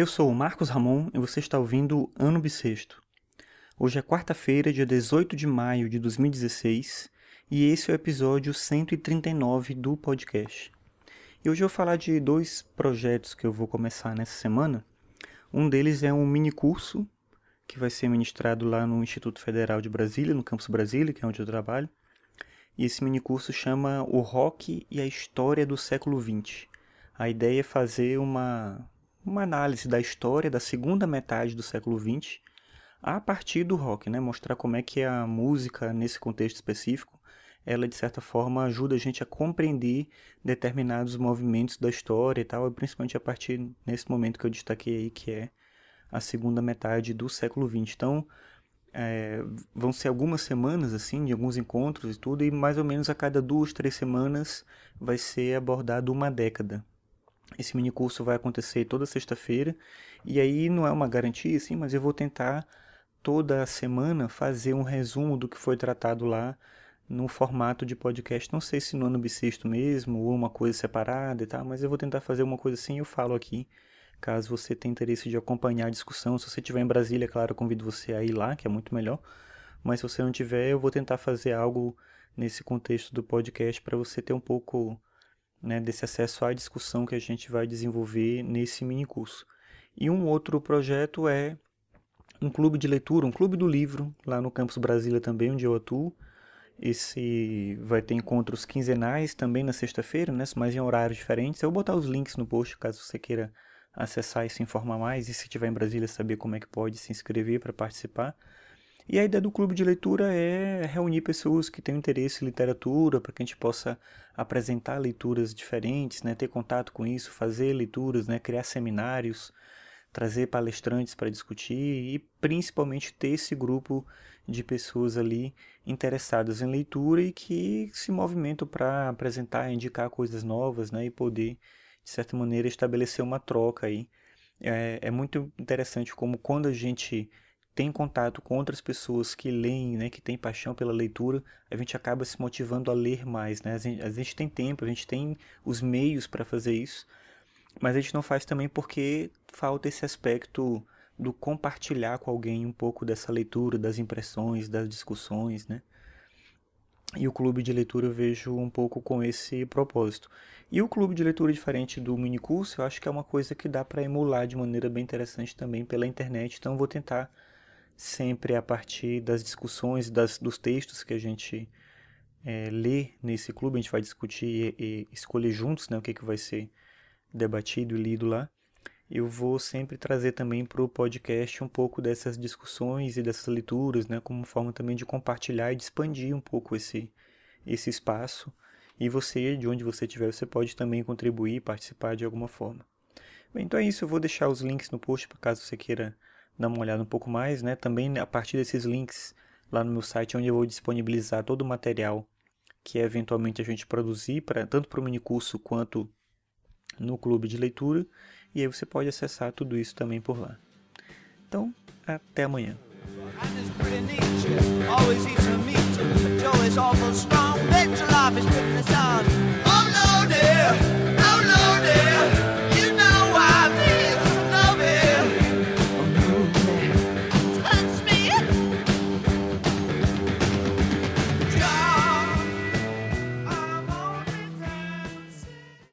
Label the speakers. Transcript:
Speaker 1: Eu sou o Marcos Ramon e você está ouvindo Ano Bissexto. Hoje é quarta-feira, dia 18 de maio de 2016, e esse é o episódio 139 do podcast. E hoje eu vou falar de dois projetos que eu vou começar nessa semana. Um deles é um mini curso que vai ser ministrado lá no Instituto Federal de Brasília, no Campus Brasília, que é onde eu trabalho. E esse mini curso chama O Rock e a História do Século XX. A ideia é fazer uma, uma análise da história da segunda metade do século XX a partir do rock, né? Mostrar como é que a música, nesse contexto específico, ela de certa forma ajuda a gente a compreender determinados movimentos da história e tal, principalmente a partir nesse momento que eu destaquei aí, que é a segunda metade do século XX. Então, é, vão ser algumas semanas assim, de alguns encontros e tudo, e mais ou menos a cada duas, três semanas vai ser abordado uma década. Esse mini curso vai acontecer toda sexta-feira, e aí não é uma garantia, assim, mas eu vou tentar toda semana fazer um resumo do que foi tratado lá no formato de podcast. Não sei se no ano bissexto mesmo, ou uma coisa separada e tal, mas eu vou tentar fazer uma coisa assim e eu falo aqui. Caso você tenha interesse de acompanhar a discussão, se você estiver em Brasília, claro, eu convido você a ir lá, que é muito melhor. Mas se você não tiver, eu vou tentar fazer algo nesse contexto do podcast para você ter um pouco né, desse acesso à discussão que a gente vai desenvolver nesse mini curso. E um outro projeto é um clube de leitura, um clube do livro, lá no Campus Brasília também, onde eu atuo. Esse vai ter encontros quinzenais também na sexta-feira, né? mas em horários diferentes. Eu vou botar os links no post caso você queira acessar e se informar mais. E se estiver em Brasília, saber como é que pode se inscrever para participar. E a ideia do clube de leitura é reunir pessoas que têm interesse em literatura, para que a gente possa apresentar leituras diferentes, né? ter contato com isso, fazer leituras, né? criar seminários trazer palestrantes para discutir e principalmente ter esse grupo de pessoas ali interessadas em leitura e que se movimentam para apresentar, indicar coisas novas, né, e poder de certa maneira estabelecer uma troca aí. É, é muito interessante como quando a gente tem contato com outras pessoas que leem, né, que têm paixão pela leitura, a gente acaba se motivando a ler mais, né? A gente, a gente tem tempo, a gente tem os meios para fazer isso, mas a gente não faz também porque falta esse aspecto do compartilhar com alguém um pouco dessa leitura, das impressões, das discussões, né? E o clube de leitura eu vejo um pouco com esse propósito. E o clube de leitura diferente do mini curso, eu acho que é uma coisa que dá para emular de maneira bem interessante também pela internet. Então vou tentar sempre a partir das discussões, das, dos textos que a gente é, lê nesse clube, a gente vai discutir e, e escolher juntos né, o que, que vai ser debatido e lido lá, eu vou sempre trazer também para o podcast um pouco dessas discussões e dessas leituras, né, como forma também de compartilhar e de expandir um pouco esse, esse espaço. E você, de onde você estiver, você pode também contribuir participar de alguma forma. Bem, então é isso, eu vou deixar os links no post para caso você queira dar uma olhada um pouco mais, né? Também a partir desses links lá no meu site, onde eu vou disponibilizar todo o material que eventualmente a gente produzir, pra, tanto para o minicurso quanto no clube de leitura e aí você pode acessar tudo isso também por lá. Então, até amanhã.